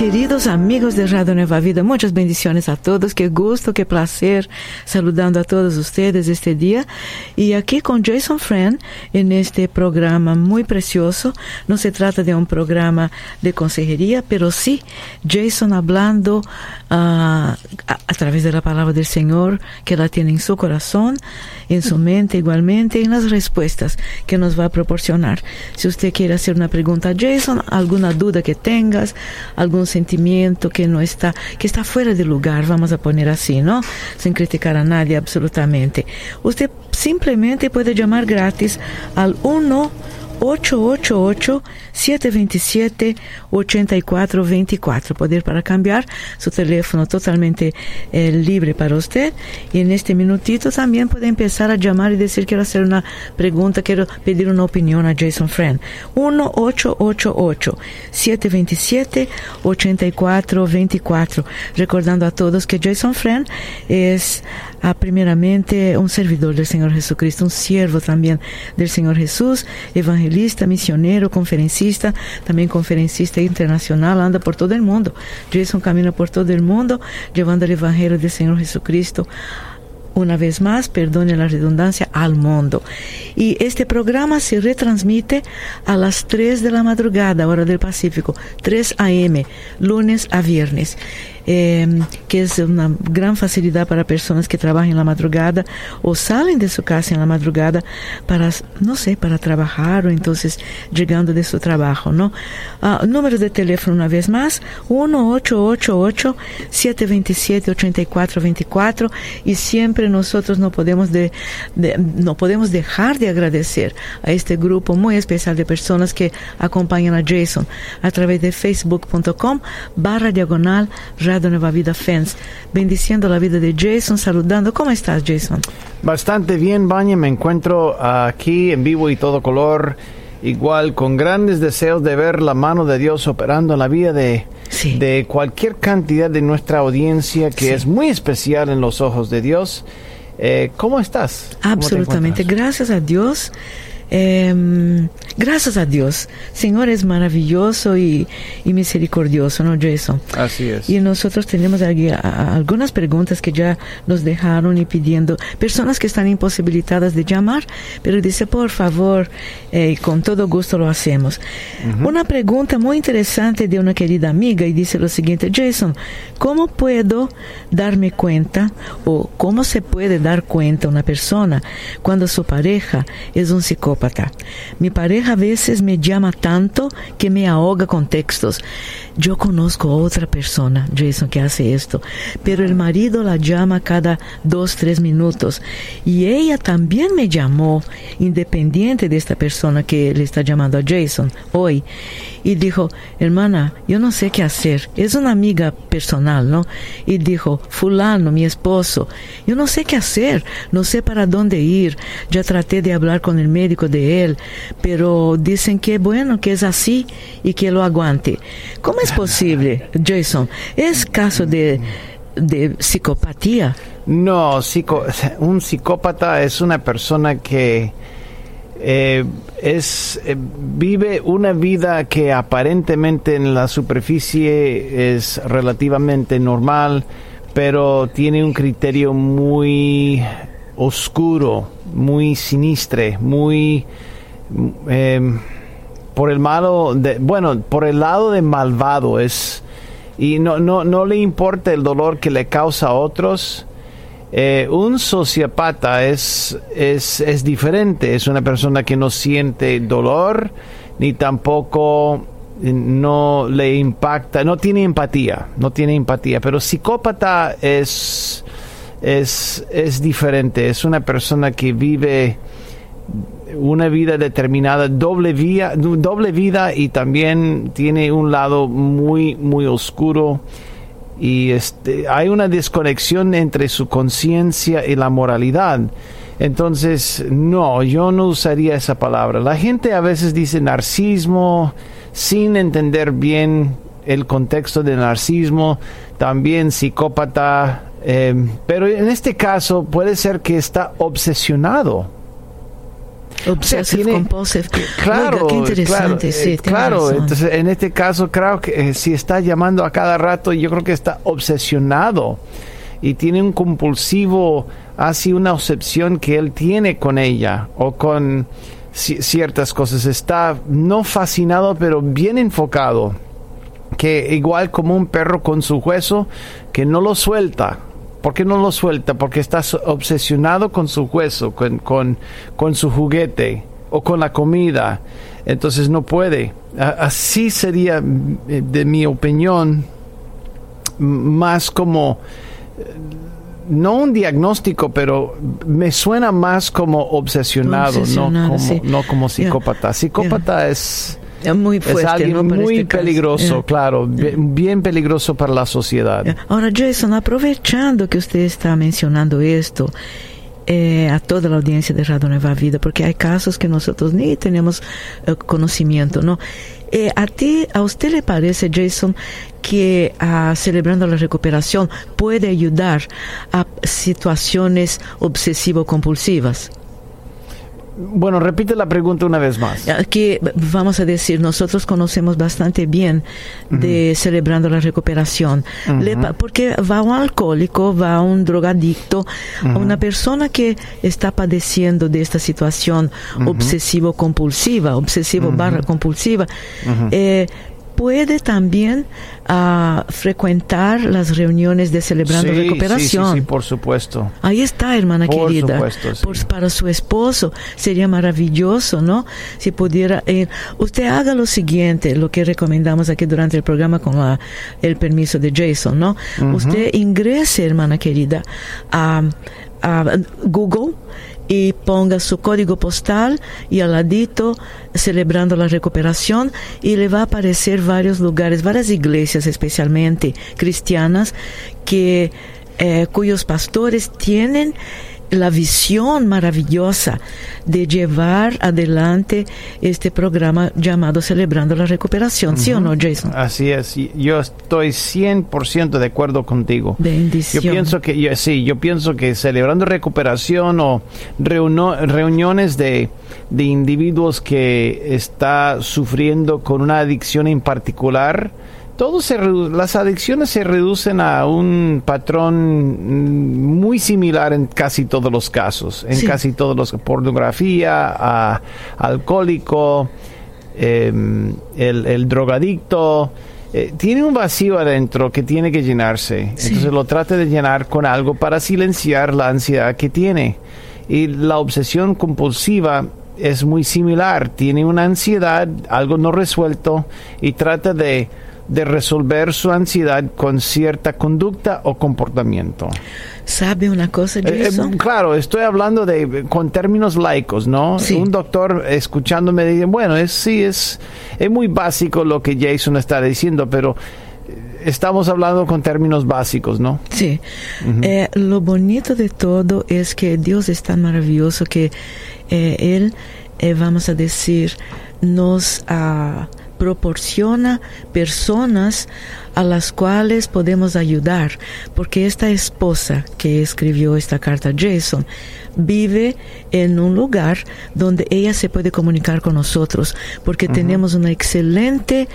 Queridos amigos de Radio Nueva Vida, muchas bendiciones a todos. Qué gusto, qué placer saludando a todos ustedes este día. Y aquí con Jason Friend en este programa muy precioso. No se trata de un programa de consejería, pero sí Jason hablando uh, a, a, través de la palabra del Señor que la tiene en su corazón, en su mente igualmente, en las respuestas que nos va a proporcionar. Si usted quiere hacer una pregunta a Jason, alguna duda que tengas, algún sentimiento que no está, que está fuera de lugar, vamos a poner así, ¿no? Sin criticar a nadie absolutamente. Usted simplemente puede llamar gratis al 1 888-727-8424. Poder para cambiar su teléfono totalmente eh, libre para usted. Y en este minutito también puede empezar a llamar y decir quiero hacer una pregunta, quiero pedir una opinión a Jason Friend. 1-888-727-8424. Recordando a todos que Jason Friend es ah, primeramente un servidor del Señor Jesucristo, un siervo también del Señor Jesús, evangelista, misionero, conferencista, también conferencista internacional, anda por todo el mundo. Jason camina por todo el mundo llevando el Evangelio del Señor Jesucristo una vez más, perdone la redundancia, al mundo. Y este programa se retransmite a las 3 de la madrugada, hora del Pacífico, 3 a.m., lunes a viernes. Eh, que es una gran facilidad para personas que trabajan en la madrugada o salen de su casa en la madrugada para, no sé, para trabajar o entonces llegando de su trabajo, ¿no? Uh, número de teléfono una vez más, 1-888-727-8424 y siempre nosotros no podemos, de, no podemos dejar de agradecer a este grupo muy especial de personas que acompañan a Jason a través de facebook.com barra diagonal Nueva Vida Fans, bendiciendo la vida de Jason, saludando. ¿Cómo estás, Jason? Bastante bien, Baña. Me encuentro aquí en vivo y todo color, igual con grandes deseos de ver la mano de Dios operando en la vida de, sí. de cualquier cantidad de nuestra audiencia que sí. es muy especial en los ojos de Dios. Eh, ¿Cómo estás? Absolutamente, ¿Cómo gracias a Dios. Eh, gracias a Dios. Señor es maravilloso y, y, misericordioso, ¿no, Jason? Así es. Y nosotros tenemos aquí a, a, algunas preguntas que ya nos dejaron y pidiendo. Personas que están imposibilitadas de llamar, pero dice, por favor, eh, con todo gusto lo hacemos. Uh -huh. Una pregunta muy interesante de una querida amiga y dice lo siguiente, Jason, ¿cómo puedo darme cuenta o cómo se puede dar cuenta una persona cuando su pareja es un psicópata? Mi pareja a veces me llama tanto que me ahoga con textos. Yo conozco a otra persona, Jason, que hace esto, pero el marido la llama cada dos, tres minutos. Y ella también me llamó, independiente de esta persona que le está llamando a Jason hoy. Y dijo, hermana, yo no sé qué hacer. Es una amiga personal, ¿no? Y dijo, fulano, mi esposo, yo no sé qué hacer, no sé para dónde ir. Ya traté de hablar con el médico de él, pero dicen que bueno, que es así y que lo aguante. ¿Cómo es posible, Jason? ¿Es caso de, de psicopatía? No, psico, un psicópata es una persona que eh, es eh, vive una vida que aparentemente en la superficie es relativamente normal, pero tiene un criterio muy oscuro, muy sinistre, muy eh, por el malo de, bueno, por el lado de malvado es y no no no le importa el dolor que le causa a otros. Eh, un sociopata es, es, es diferente, es una persona que no siente dolor ni tampoco no le impacta, no tiene empatía, no tiene empatía, pero psicópata es, es, es diferente, es una persona que vive una vida determinada, doble, doble vida y también tiene un lado muy, muy oscuro y este, hay una desconexión entre su conciencia y la moralidad. Entonces, no, yo no usaría esa palabra. La gente a veces dice narcismo sin entender bien el contexto de narcisismo, también psicópata, eh, pero en este caso puede ser que está obsesionado. Obsessive compulsive. Claro, qué interesante, claro, sí, eh, claro. entonces en este caso creo que eh, si está llamando a cada rato, yo creo que está obsesionado y tiene un compulsivo, así una obsesión que él tiene con ella o con ciertas cosas. Está no fascinado, pero bien enfocado. Que igual como un perro con su hueso, que no lo suelta. ¿Por qué no lo suelta? Porque está obsesionado con su hueso, con, con, con su juguete o con la comida. Entonces no puede. Así sería, de mi opinión, más como no un diagnóstico, pero me suena más como obsesionado, no, como, psicópata. Psicópata es, muy es alguien muy este peligroso, claro, bien, peligroso para la sociedad. Ahora, Jason, aprovechando que usted está mencionando esto, eh, a toda la audiencia de Radio Nueva Vida, porque hay casos que nosotros ni tenemos eh, conocimiento, ¿no? Eh, ¿A ti, a usted le parece, Jason, que uh, celebrando la recuperación puede ayudar a situaciones obsesivo-compulsivas? Bueno, repite la pregunta una vez más. Que vamos a decir, nosotros conocemos bastante bien de celebrando la recuperación, porque va un alcohólico, va un drogadicto, una persona que está padeciendo de esta situación obsesivo-compulsiva, obsesivo barra compulsiva, eh, puede también uh, frecuentar las reuniones de Celebrando sí, Recuperación. Sí, sí, sí, por supuesto. Ahí está, hermana por querida. Supuesto, sí. por, para su esposo sería maravilloso, ¿no? Si pudiera ir. Usted haga lo siguiente, lo que recomendamos aquí durante el programa con la, el permiso de Jason, ¿no? Uh -huh. Usted ingrese, hermana querida, a, a Google y ponga su código postal y al ladito celebrando la recuperación y le va a aparecer varios lugares, varias iglesias especialmente cristianas que eh, cuyos pastores tienen la visión maravillosa de llevar adelante este programa llamado Celebrando la Recuperación. ¿Sí uh -huh. o no, Jason? Así es. Yo estoy 100% de acuerdo contigo. Bendición. Yo pienso que, yo, sí, yo pienso que Celebrando Recuperación o reuno, reuniones de, de individuos que está sufriendo con una adicción en particular, todo se las adicciones se reducen a un patrón muy similar en casi todos los casos, en sí. casi todos los pornografía, a, alcohólico, eh, el, el, drogadicto. Eh, tiene un vacío adentro que tiene que llenarse. Sí. Entonces lo trata de llenar con algo para silenciar la ansiedad que tiene. Y la obsesión compulsiva es muy similar. Tiene una ansiedad, algo no resuelto, y trata de de resolver su ansiedad con cierta conducta o comportamiento. ¿Sabe una cosa, Jason? Eh, eh, claro, estoy hablando de con términos laicos, ¿no? Sí. Un doctor escuchándome dice, bueno, es, sí, es, es muy básico lo que Jason está diciendo, pero estamos hablando con términos básicos, ¿no? Sí. Uh -huh. eh, lo bonito de todo es que Dios es tan maravilloso que eh, Él, vamos a decir, nos ha... Uh, proporciona personas a las cuales podemos ayudar, porque esta esposa que escribió esta carta, Jason, vive en un lugar donde ella se puede comunicar con nosotros, porque uh -huh. tenemos una excelente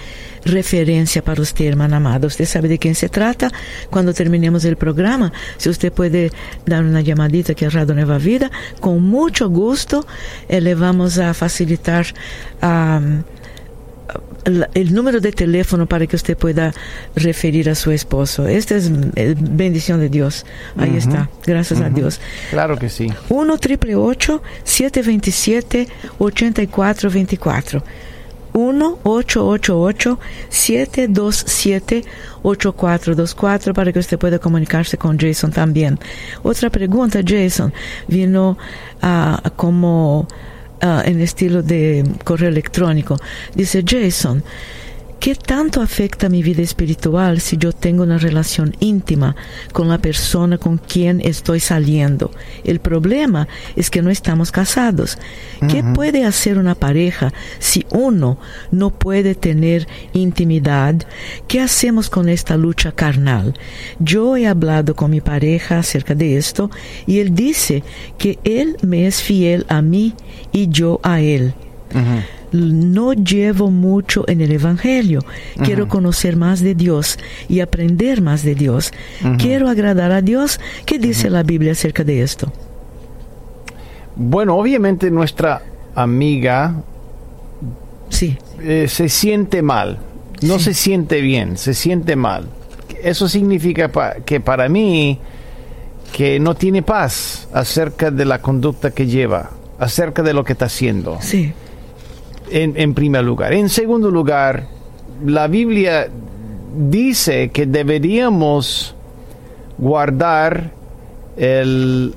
referencia para usted, hermana amada. Usted sabe de quién se trata. Cuando terminemos el programa, si usted puede dar una llamadita aquí a Radio Nueva Vida, con mucho gusto eh, le vamos a facilitar um, el número de teléfono para que usted pueda referir a su esposo. Esta es bendición de Dios. Ahí uh -huh. está. Gracias uh -huh. a Dios. Claro que sí. 1 triple 727 8424 1-888-727-8424 para que usted pueda comunicarse con Jason también. Otra pregunta, Jason, vino uh, como uh, en estilo de correo electrónico. Dice Jason, ¿Qué tanto afecta mi vida espiritual si yo tengo una relación íntima con la persona con quien estoy saliendo? El problema es que no estamos casados. ¿Qué puede hacer una pareja si uno no puede tener intimidad? ¿Qué hacemos con esta lucha carnal? Yo he hablado con mi pareja acerca de esto y él dice que él me es fiel a mí y yo a él no llevo mucho en el Evangelio. Quiero conocer más de Dios y aprender más de Dios. Quiero agradar a Dios. ¿Qué dice la Biblia acerca de esto? Bueno, obviamente nuestra amiga sí. Eh, se siente mal, no se siente bien, se siente mal. Eso significa que para mí que no tiene paz acerca de la conducta que lleva, acerca de lo que está haciendo. Sí en, primer lugar. En segundo lugar, la Biblia dice que deberíamos guardar el,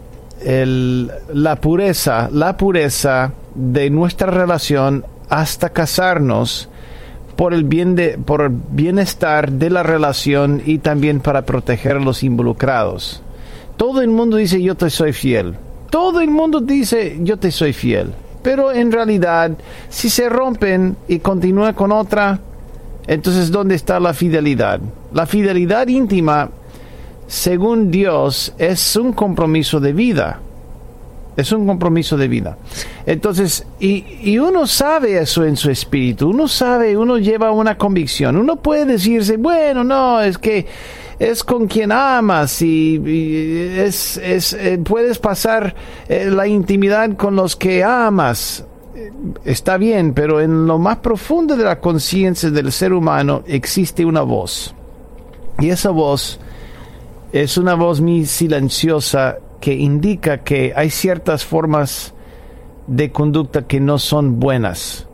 la pureza, la pureza de nuestra relación hasta casarnos por el bien de, por el bienestar de la relación y también para proteger a los involucrados. Todo el mundo dice yo te soy fiel. Todo el mundo dice yo te soy fiel. Pero en realidad, si se rompen y continúa con otra, entonces ¿dónde está la fidelidad? La fidelidad íntima, según Dios, es un compromiso de vida. Es un compromiso de vida. Entonces, y, y, uno sabe eso en su espíritu, uno sabe, uno lleva una convicción, uno puede decirse, bueno, no, es que es con quien amas y, es, es eh, puedes pasar eh, la intimidad con los que amas. Está bien, pero en lo más profundo de la conciencia del ser humano existe una voz. Y esa voz es una voz muy silenciosa que indica que hay ciertas formas de conducta que no son buenas.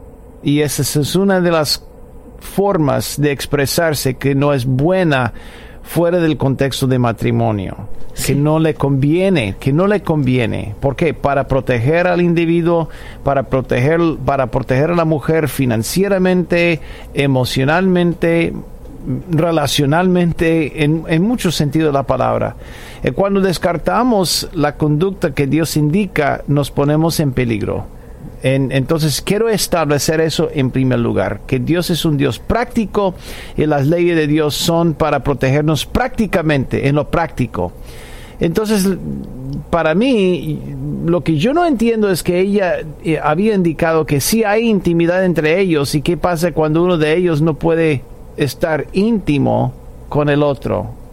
Y esa es una de las formas de expresarse que no es buena fuera del contexto de matrimonio, que no le conviene, que no le conviene. ¿Por qué? Para proteger al individuo, para proteger, para proteger a la mujer financieramente, emocionalmente, relacionalmente, en, en muchos sentidos de la palabra. Eh, cuando descartamos la conducta que Dios indica, nos ponemos en peligro entonces quiero establecer eso en primer lugar, que Dios es un Dios práctico y las leyes de Dios son para protegernos prácticamente, en lo práctico. Entonces, para mí, lo que yo no entiendo es que ella eh, había indicado que sí hay intimidad entre ellos y qué pasa cuando uno de ellos no puede estar íntimo con el otro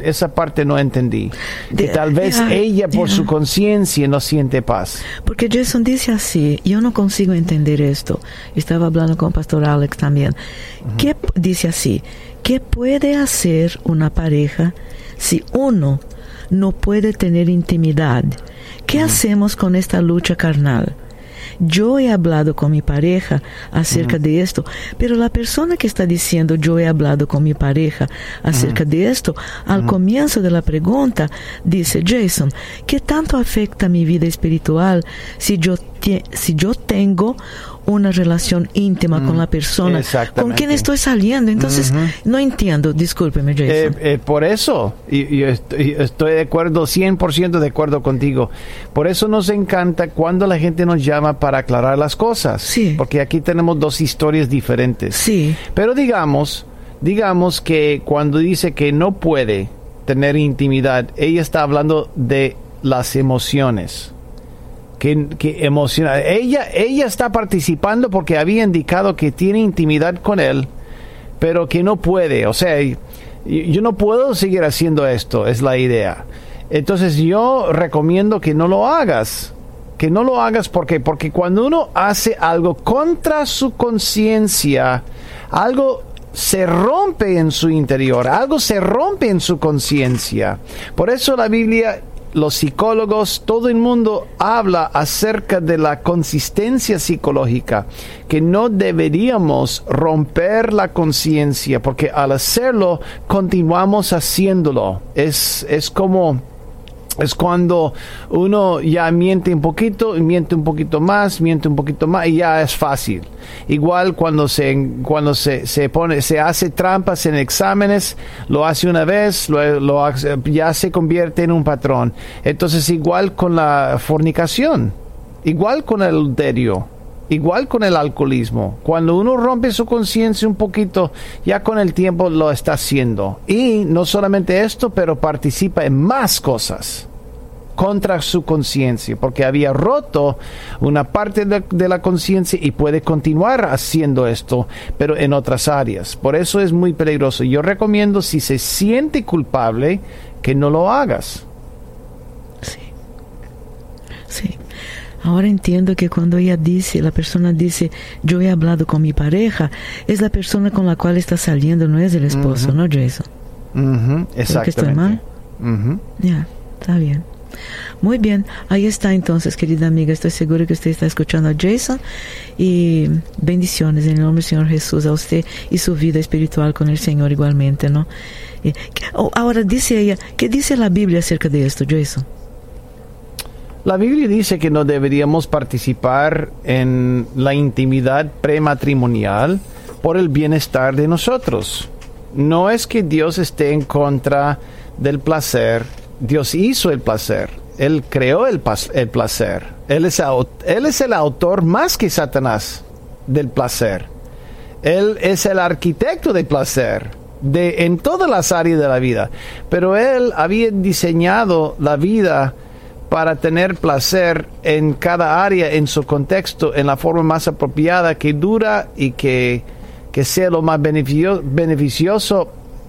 esa parte no entendí. Que tal vez ella por su conciencia no siente paz. Porque Jason dice así, yo no consigo entender esto. Estaba hablando con Pastor Alex también. ¿Qué dice así? ¿Qué puede hacer una pareja si uno no puede tener intimidad? ¿Qué hacemos con esta lucha carnal? Yo he hablado con mi pareja acerca de esto, pero la persona que está diciendo yo he hablado con mi pareja acerca de esto, al comienzo de la pregunta dice, Jason, ¿qué tanto afecta mi vida espiritual si yo, si yo tengo una relación íntima con la persona con quien estoy saliendo. Entonces, no entiendo, discúlpeme, Jason. Eh, eh, por eso, y, estoy, estoy, de acuerdo, 100% de acuerdo contigo. Por eso nos encanta cuando la gente nos llama para aclarar las cosas. Sí. Porque aquí tenemos dos historias diferentes. Sí. Pero digamos, digamos que cuando dice que no puede tener intimidad, ella está hablando de las emociones que, emociona. Ella, ella está participando porque había indicado que tiene intimidad con él, pero que no puede. O sea, yo no puedo seguir haciendo esto, es la idea. Entonces yo recomiendo que no lo hagas. Que no lo hagas porque porque cuando uno hace algo contra su conciencia, algo se rompe en su interior, algo se rompe en su conciencia. Por eso la Biblia los psicólogos, todo el mundo habla acerca de la consistencia psicológica, que no deberíamos romper la conciencia, porque al hacerlo continuamos haciéndolo. Es, es como es cuando uno ya miente un poquito, miente un poquito más, miente un poquito más y ya es fácil. Igual cuando se cuando se, se pone se hace trampas en exámenes, lo hace una vez, lo, ya se convierte en un patrón. Entonces igual con la fornicación, igual con el adulterio, igual con el alcoholismo. Cuando uno rompe su conciencia un poquito, ya con el tiempo lo está haciendo. Y no solamente esto, pero participa en más cosas contra su conciencia, porque había roto una parte de, la conciencia y puede continuar haciendo esto, pero en otras áreas. Por eso es muy peligroso. Yo recomiendo, si se siente culpable, que no lo hagas. Sí. Sí. Ahora entiendo que cuando ella dice, la persona dice, yo he hablado con mi pareja, es la persona con la cual está saliendo, no es el esposo, ¿no, Jason? Exactamente. Ya, está bien. Muy bien, ahí está entonces, querida amiga. Estoy seguro que usted está escuchando a Jason y bendiciones en el nombre del Señor Jesús a usted y su vida espiritual con el Señor igualmente, ¿no? Oh, ahora dice ella, ¿qué dice la Biblia acerca de esto, Jason? La Biblia dice que no deberíamos participar en la intimidad prematrimonial por el bienestar de nosotros. No es que Dios esté en contra del placer, Dios hizo el placer, Él creó el, placer, él es, el autor más que Satanás del placer. Él es el arquitecto del placer de, en todas las áreas de la vida. Pero Él había diseñado la vida para tener placer en cada área, en su contexto, en la forma más apropiada, que dura y que, sea lo más beneficioso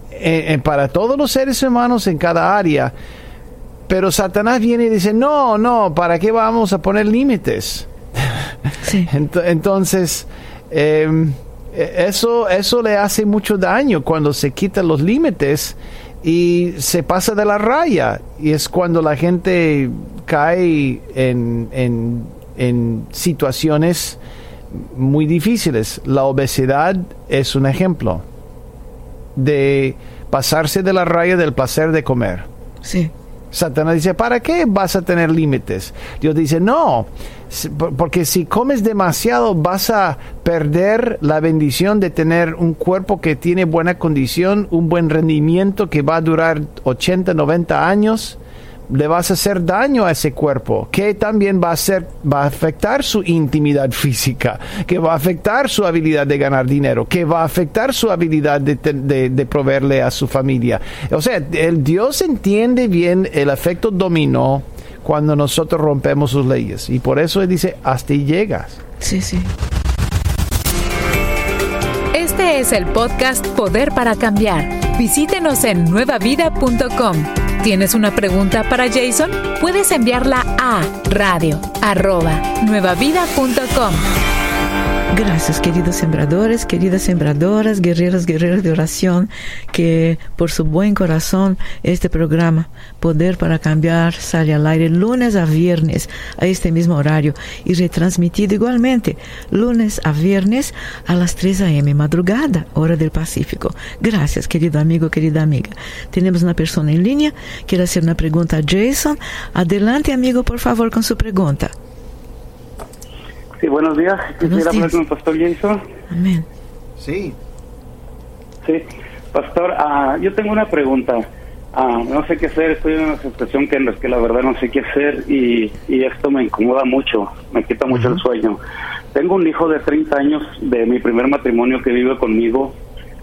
eh, eh, para todos los seres humanos en cada área. Pero Satanás viene y dice, no, no, ¿para qué vamos a poner límites? Entonces, em, e, eso, eso le hace mucho daño cuando se quitan los límites y se pasa de la raya. Y es cuando la gente cae en, en, situaciones muy difíciles. La obesidad es un ejemplo de pasarse de la raya del placer de comer. Sí. Satanás dice, ¿para qué vas a tener límites? Dios dice, no, porque si comes demasiado vas a perder la bendición de tener un cuerpo que tiene buena condición, un buen rendimiento que va a durar 80, 90 años le vas a hacer daño a ese cuerpo, que también va a, ser, va a afectar su intimidad física, que va a afectar su habilidad de ganar dinero, que va a afectar su habilidad de, de, proveerle a su familia. O sea, el Dios entiende bien el efecto dominó cuando nosotros rompemos sus leyes. Y por eso Él dice, hasta ahí llegas. Sí, sí. Este es el podcast Poder para Cambiar. Visítenos en nuevavida.com ¿Tienes una pregunta para Jason? Puedes enviarla a radio Gracias, queridos sembradores, queridas sembradoras, guerreros, guerreros de oración, que por su buen corazón este programa, Poder para Cambiar, sale al aire lunes a viernes a este mismo horario y retransmitido igualmente lunes a viernes a las 3 a.m. madrugada, hora del Pacífico. Gracias, querido amigo, querida amiga. Tenemos una persona en línea, quiere hacer una pregunta a Jason. Adelante, amigo, por favor, con su pregunta. Sí, buenos días. Quisiera hablar con el pastor Jason. Amén. Sí. Sí, pastor, uh, yo tengo una pregunta. Uh, no sé qué hacer, estoy en una situación que en la que la verdad no sé qué hacer y, y esto me incomoda mucho, me quita mucho el sueño. Tengo un hijo de 30 años de mi primer matrimonio que vive conmigo.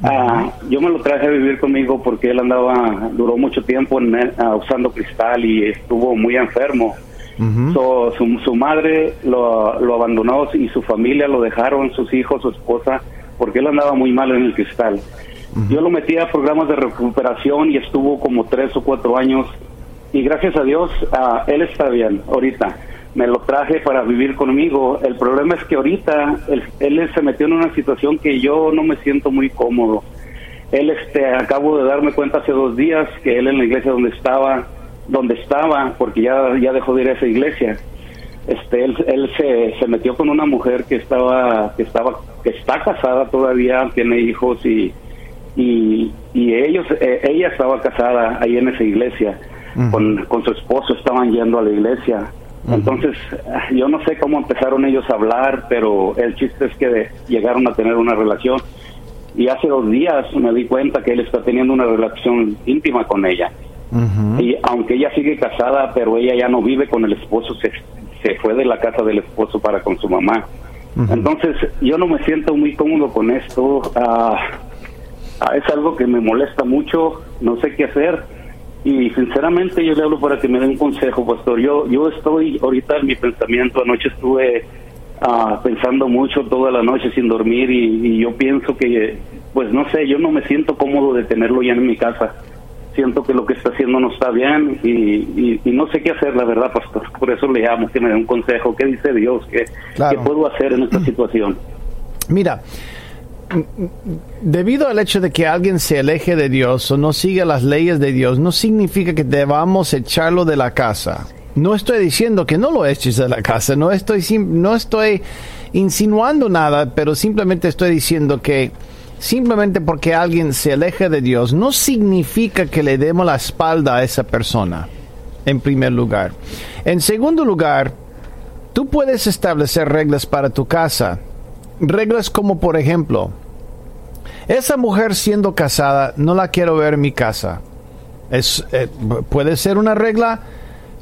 Uh, yo me lo traje a vivir conmigo porque él andaba, duró mucho tiempo en, usando cristal y estuvo muy enfermo su, madre lo, lo, abandonó y su familia lo dejaron, sus hijos, su esposa, porque él andaba muy mal en el cristal. Yo lo metí a programas de recuperación y estuvo como tres o cuatro años y gracias a Dios uh, él está bien ahorita. Me lo traje para vivir conmigo. El problema es que ahorita él, él se metió en una situación que yo no me siento muy cómodo. Él, este, acabo de darme cuenta hace dos días que él en la iglesia donde estaba donde estaba, porque ya, ya dejó de ir a esa iglesia, este, él, él se, se metió con una mujer que estaba, que estaba, que está casada todavía, tiene hijos y, y, y ellos, eh, ella estaba casada ahí en esa iglesia. con, con su esposo estaban yendo a la iglesia. Entonces, yo no sé cómo empezaron ellos a hablar, pero el chiste es que llegaron a tener una relación. Y hace dos días me di cuenta que él está teniendo una relación íntima con ella. Y aunque ella sigue casada, pero ella ya no vive con el esposo, se, se fue de la casa del esposo para con su mamá. Entonces, yo no me siento muy cómodo con esto. Ah, ah, es algo que me molesta mucho, no sé qué hacer y sinceramente yo le hablo para que me dé un consejo, pastor. Yo yo estoy ahorita en mi pensamiento, anoche estuve ah, pensando mucho toda la noche sin dormir y, yo pienso que, pues no sé, yo no me siento cómodo de tenerlo ya en mi casa. Siento que lo que está haciendo no está bien y, no sé qué hacer, la verdad, pastor. Por eso le llamo, que me dé un consejo. ¿Qué dice Dios? ¿Qué, ¿qué puedo hacer en esta situación? Mira, debido al hecho de que alguien se aleje de Dios o no siga las leyes de Dios, no significa que debamos echarlo de la casa. No estoy diciendo que no lo eches de la casa, no estoy, no estoy insinuando nada, pero simplemente estoy diciendo que simplemente porque alguien se aleje de Dios no significa que le demos la espalda a esa persona, en primer lugar. En segundo lugar, tú puedes establecer reglas para tu casa. Reglas como, por ejemplo, esa mujer siendo casada, no la quiero ver en mi casa. Es, eh, puede ser una regla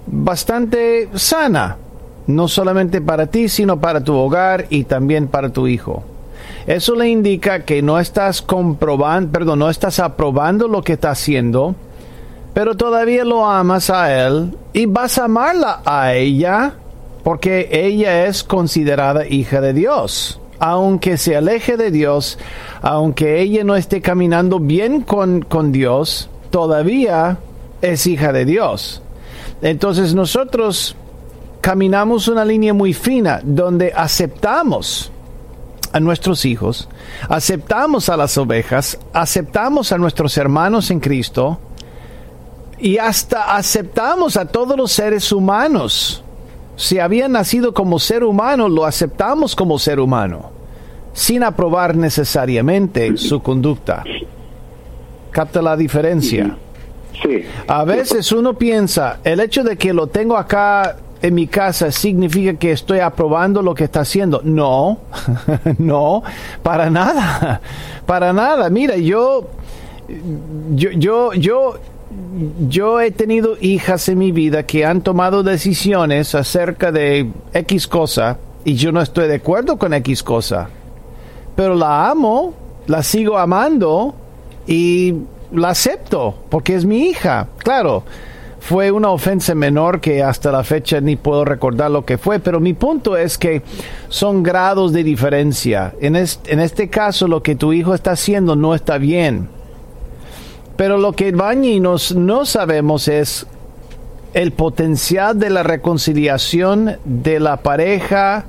bastante sana, no solamente para ti, sino para tu hogar y también para tu hijo. Eso le indica que no estás comprobando, perdón, no estás aprobando lo que está haciendo, pero todavía lo amas a él y vas a amarla a ella porque ella es considerada hija de Dios aunque se aleje de Dios, aunque ella no esté caminando bien con, con Dios, todavía es hija de Dios. Entonces nosotros caminamos una línea muy fina donde aceptamos a nuestros hijos, aceptamos a las ovejas, aceptamos a nuestros hermanos en Cristo y hasta aceptamos a todos los seres humanos si había nacido como ser humano, lo aceptamos como ser humano, sin aprobar necesariamente su conducta. ¿Capta la diferencia? Sí. A veces uno piensa, el hecho de que lo tengo acá en mi casa significa que estoy aprobando lo que está haciendo. No, no, para nada, para nada. Mira, yo, yo, yo, yo yo he tenido hijas en mi vida que han tomado decisiones acerca de X cosa y yo no estoy de acuerdo con X cosa. Pero la amo, la sigo amando y la acepto porque es mi hija. Claro, fue una ofensa menor que hasta la fecha ni puedo recordar lo que fue, pero mi punto es que son grados de diferencia. En, en este caso lo que tu hijo está haciendo no está bien pero lo que Bañi nos no sabemos es el potencial de la reconciliación de la pareja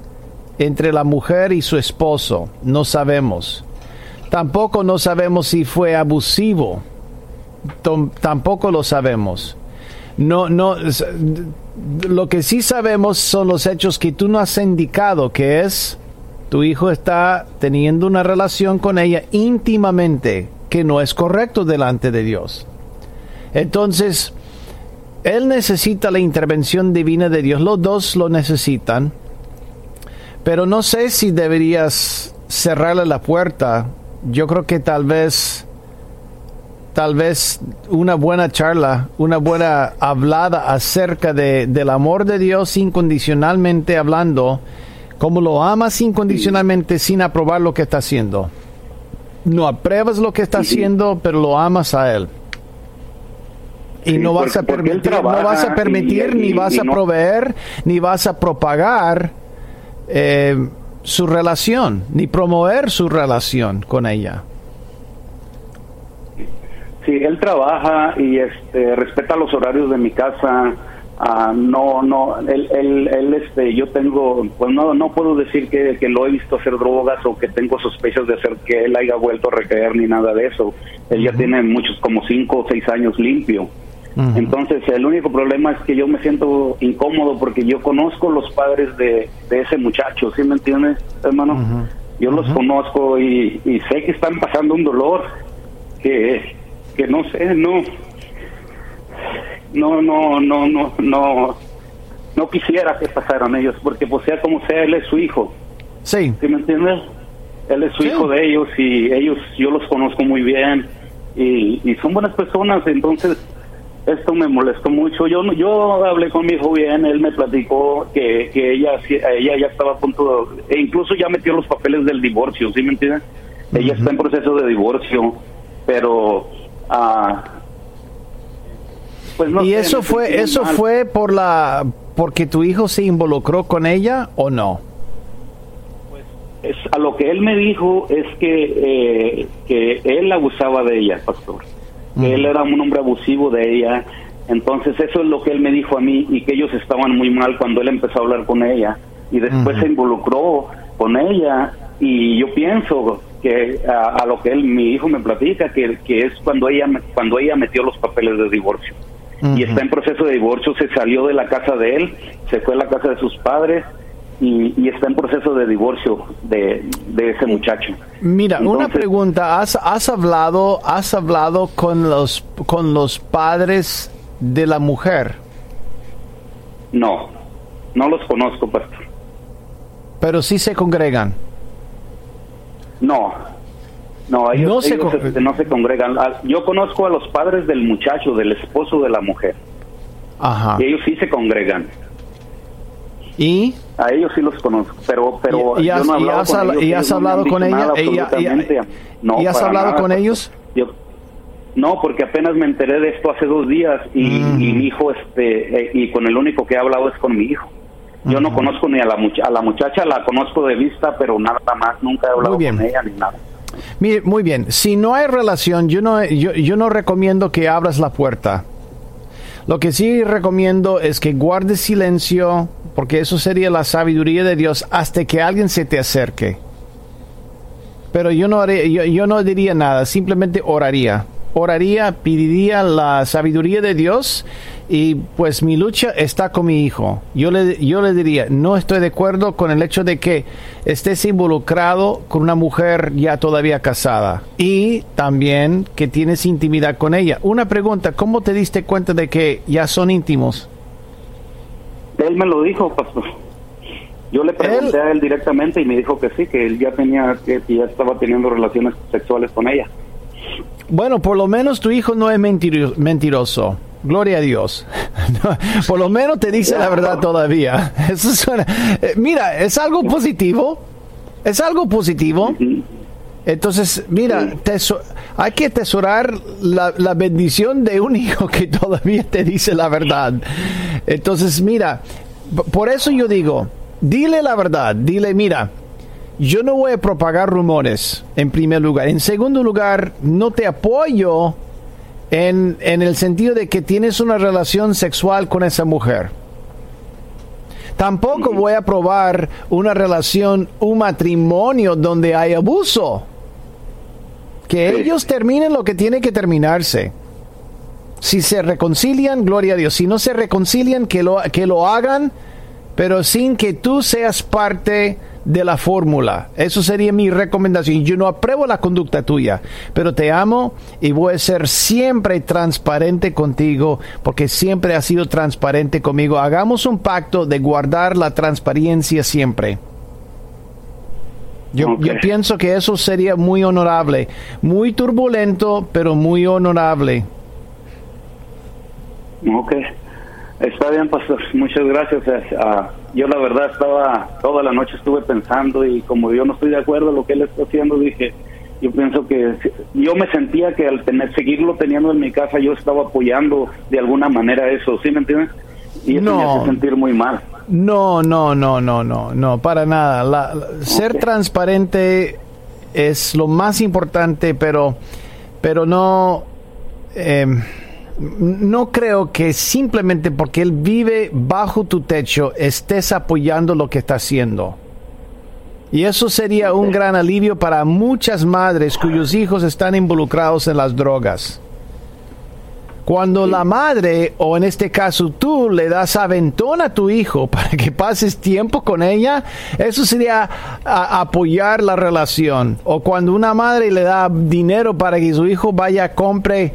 entre la mujer y su esposo. No sabemos. Tampoco no sabemos si fue abusivo. tampoco lo sabemos. No, no. Lo que sí sabemos son los hechos que tú nos has indicado, que es tu hijo está teniendo una relación con ella íntimamente que no es correcto delante de Dios. Entonces, él necesita la intervención divina de Dios, los dos lo necesitan, pero no sé si deberías cerrarle la puerta. Yo creo que tal vez, tal vez una buena charla, una buena hablada acerca de, del amor de Dios incondicionalmente hablando, como lo amas incondicionalmente sin aprobar lo que está haciendo no apruebas lo que está haciendo, pero lo amas a él. Y no, vas a permitir, no vas a permitir, ni vas a proveer, ni vas a propagar eh, su relación, ni promover su relación con ella. Sí, él trabaja y este, respeta los horarios de mi casa Ah, no, no, él, él, este, yo tengo, pues no, no puedo decir que, lo he visto hacer drogas o que tengo sospechas de hacer que él haya vuelto a recaer ni nada de eso. Él ya tiene muchos, como cinco o seis años limpio. Entonces, el único problema es que yo me siento incómodo porque yo conozco los padres de, ese muchacho, ¿sí me entiendes, hermano? Yo los conozco y, y, sé que están pasando un dolor que, que no sé, no no, no, no, no, no, no quisiera que pasaran ellos, porque pues sea como sea, él es su hijo. Sí. ¿Sí me entiendes? Él es su Sí. hijo de ellos y ellos, yo los conozco muy bien y, y son buenas personas, entonces esto me molestó mucho. Yo yo hablé con mi hijo bien, él me platicó que, que ella ella ya estaba a punto, de- e incluso ya metió los papeles del divorcio, ¿sí me entiendes? Ella está en proceso de divorcio, pero ah pues no ¿Y sé, eso fue eso mal. fue por la porque tu hijo se involucró con ella o no? Es- a lo que él me dijo es que, eh, que él abusaba de ella, pastor. Que él era un hombre abusivo de ella. Entonces eso es lo que él me dijo a mí y que ellos estaban muy mal cuando él empezó a hablar con ella. Y después se involucró con ella y yo pienso que a, a lo que él, mi hijo me platica, que, que es cuando ella, cuando ella metió los papeles de divorcio. Y está en proceso de divorcio, se salió de la casa de él, se fue a la casa de sus padres y, y está en proceso de divorcio de, de ese muchacho. Mira, una pregunta, ¿has, has hablado has hablado con los con los padres de la mujer? No, no los conozco, pastor. Pero sí se congregan. No, no, ellos, No se ellos, con- este, no se congregan. Ah, Yo conozco a los padres del muchacho, del esposo de la mujer, Ajá. y ellos sí se congregan. ¿Y? A ellos sí los conozco, pero pero ¿Y- y yo has- no he y hablado has con ellos, y ellos has no hablado con ella? nada ¿Y- y- y- absolutamente. No, y has hablado nada, con ellos? Yo, no, porque apenas me enteré de esto hace dos días y, Mm. y mi hijo, este, eh, y con el único que he hablado es con mi hijo. Yo no conozco ni a la, a la muchacha, la conozco de vista, pero nada más, nunca he hablado con ella ni nada. Mire, muy bien. Si no hay relación, yo no, yo, yo no recomiendo que abras la puerta. Lo que sí recomiendo es que guardes silencio, porque eso sería la sabiduría de Dios hasta que alguien se te acerque. Pero yo no, haré, yo, yo no diría nada, simplemente oraría. Oraría, pediría la sabiduría de Dios y pues mi lucha está con mi hijo. Yo le, yo le diría, no estoy de acuerdo con el hecho de que estés involucrado con una mujer ya todavía casada y también que tienes intimidad con ella. Una pregunta, ¿cómo te diste cuenta de que ya son íntimos? Él me lo dijo, pastor. Yo le pregunté Él- a él directamente y me dijo que sí, que él ya tenía, que, ya estaba teniendo relaciones sexuales con ella. Bueno, por lo menos tu hijo no es mentiro- mentiroso. Gloria a Dios. Por lo menos te dice la verdad todavía. Eso suena. eh, mira, es algo positivo. Es algo positivo. Entonces, mira, hay que atesorar la, la bendición de un hijo que todavía te dice la verdad. Entonces, mira, por eso yo digo, dile la verdad, dile, mira, yo no voy a propagar rumores, en primer lugar. En segundo lugar, no te apoyo en, en el sentido de que tienes una relación sexual con esa mujer. Tampoco voy a probar una relación, un matrimonio donde hay abuso. Que Sí. ellos terminen lo que tiene que terminarse. Si se reconcilian, gloria a Dios. Si no se reconcilian, que lo, que lo hagan, pero sin que tú seas parte de la fórmula. Eso sería mi recomendación. Yo no apruebo la conducta tuya, pero te amo y voy a ser siempre transparente contigo, porque siempre has sido transparente conmigo. Hagamos un pacto de guardar la transparencia siempre. Yo, yo pienso que eso sería muy honorable, muy turbulento, pero muy honorable. Ok, está bien, pastor. Muchas gracias. Eh, yo la verdad estaba, toda la noche estuve pensando y como yo no estoy de acuerdo en lo que él está haciendo, dije, yo pienso que yo me sentía que al tener, seguirlo teniendo en mi casa, yo estaba apoyando de alguna manera eso, ¿sí me entiendes? Y eso me No. hace sentir muy mal. No, no, no, no, no, no, para nada. La- la- ser transparente es lo más importante, pero, pero no, eh, no creo que simplemente porque él vive bajo tu techo estés apoyando lo que está haciendo. Y eso sería un gran alivio para muchas madres cuyos hijos están involucrados en las drogas. Cuando la madre, o en este caso tú, le das aventón a tu hijo para que pases tiempo con ella, eso sería apoyar la relación. O cuando una madre le da dinero para que su hijo vaya a compre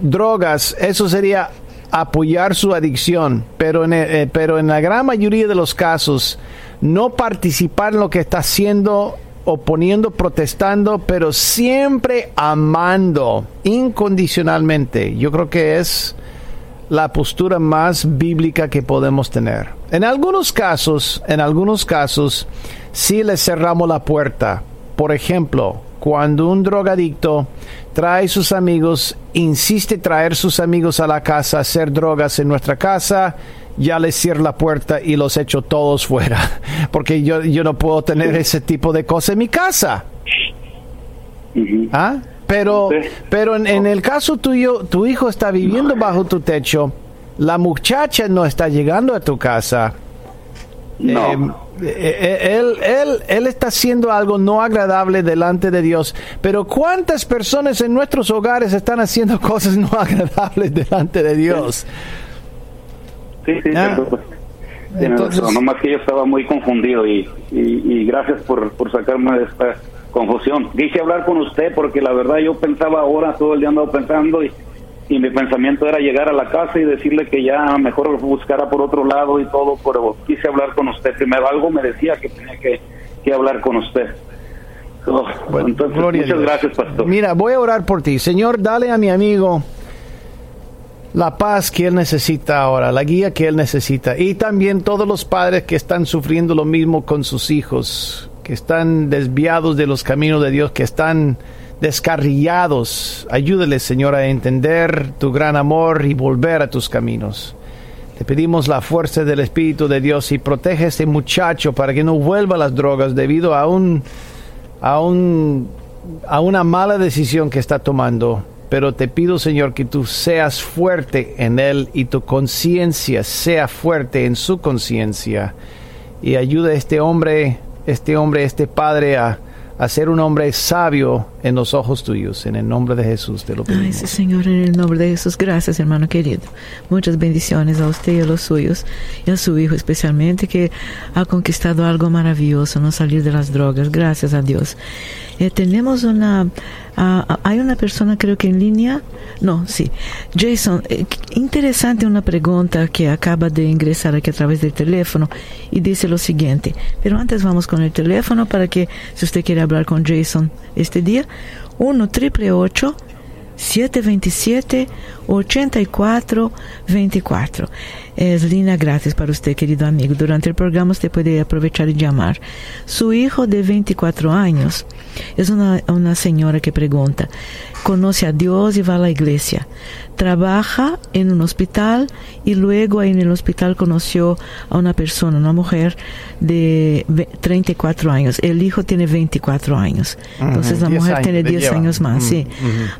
drogas, eso sería apoyar su adicción, pero en, eh, pero en la gran mayoría de los casos, no participar en lo que está haciendo, oponiendo, protestando, pero siempre amando incondicionalmente. Yo creo que es la postura más bíblica que podemos tener. En algunos casos, en algunos casos, sí le cerramos la puerta. Por ejemplo, cuando un drogadicto trae sus amigos, insiste traer sus amigos a la casa, hacer drogas en nuestra casa, ya les cierro la puerta y los echo todos fuera, porque yo, yo no puedo tener ese tipo de cosas en mi casa. ¿Ah? Pero, pero en, el caso tuyo, tu hijo está viviendo bajo tu techo, la muchacha no está llegando a tu casa. No. Eh, él, él, él está haciendo algo no agradable delante de Dios. Pero ¿cuántas personas en nuestros hogares están haciendo cosas no agradables delante de Dios? Sí, sí, ¿Ah? Entonces, nomás que yo estaba muy confundido y, y, gracias por, por sacarme de esta confusión. Dije hablar con usted porque la verdad yo pensaba ahora, todo el día andaba pensando y, y mi pensamiento era llegar a la casa y decirle que ya mejor buscara por otro lado y todo, pero quise hablar con usted. Primero algo me decía que tenía que, que hablar con usted. Oh, entonces, muchas gracias, pastor. Mira, voy a orar por ti. Señor, dale a mi amigo la paz que él necesita ahora, la guía que él necesita. Y también todos los padres que están sufriendo lo mismo con sus hijos que están desviados de los caminos de Dios, que están descarrillados. Ayúdales, Señor, a entender tu gran amor y volver a tus caminos. Te pedimos la fuerza del Espíritu de Dios y protege a este muchacho para que no vuelva a las drogas debido a un, a un, a una mala decisión que está tomando. Pero te pido, Señor, que tú seas fuerte en él y tu conciencia sea fuerte en su conciencia. Y ayuda a este hombre este hombre, este padre a, ser un hombre sabio en los ojos tuyos. En el nombre de Jesús te lo pedimos. Ay, Señor, en el nombre de Jesús. Gracias, hermano querido. Muchas bendiciones a usted y a los suyos y a su hijo especialmente que ha conquistado algo maravilloso, no salir de las drogas. Gracias a Dios. Eh, tenemos una, ah, hay una persona creo que en línea, no, sí. Jason, eh, interesante una pregunta que acaba de ingresar aquí a través del teléfono y dice lo siguiente, pero antes vamos con el teléfono para que si usted quiere hablar con Jason este día, 1 triple 727 8424. Es línea gratis para usted, querido amigo. Durante el programa usted puede aprovechar y llamar. Su hijo de 24 años es una, una señora que pregunta, conoce a Dios y va a la iglesia trabaja en un hospital y luego en el hospital conoció a una persona, una mujer de 34 años. El hijo tiene 24 años. Entonces la mujer tiene 10 años más. sí.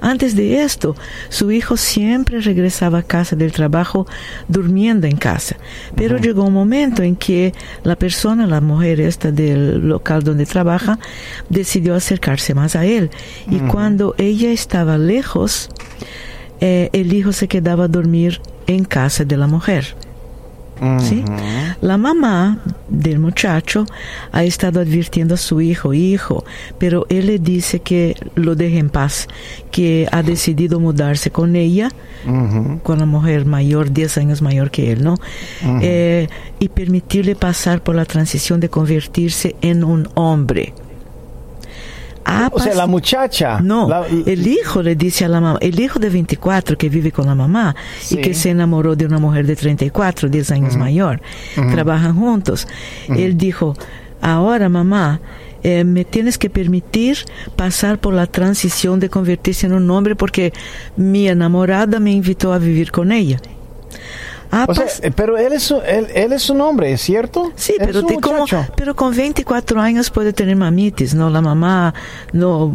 Antes de esto, su hijo siempre regresaba a casa del trabajo durmiendo en casa. Pero llegó un momento en que la persona, la mujer esta del local donde trabaja, decidió acercarse más a él. Y cuando ella estaba lejos, eh, el hijo se quedaba a dormir en casa de la mujer. ¿Sí? La mamá del muchacho ha estado advirtiendo a su hijo, hijo, pero él le dice que lo deje en paz, que ha decidido mudarse con ella, con la mujer mayor, 10 años mayor que él, ¿no? Eh, y permitirle pasar por la transición de convertirse en un hombre. Ah, o sea, la muchacha. No, el hijo le dice a la mamá, el hijo de 24 que vive con la mamá y que se enamoró de una mujer de 34, 10 años mayor, trabajan juntos. Él dijo, ahora mamá, eh, me tienes que permitir pasar por la transición de convertirse en un hombre porque mi enamorada me invitó a vivir con ella. Ah, eh, pero él es, él, él, es un hombre, ¿cierto? Sí, pero, como, pero con 24 años puede tener mamitis, ¿no? La mamá no,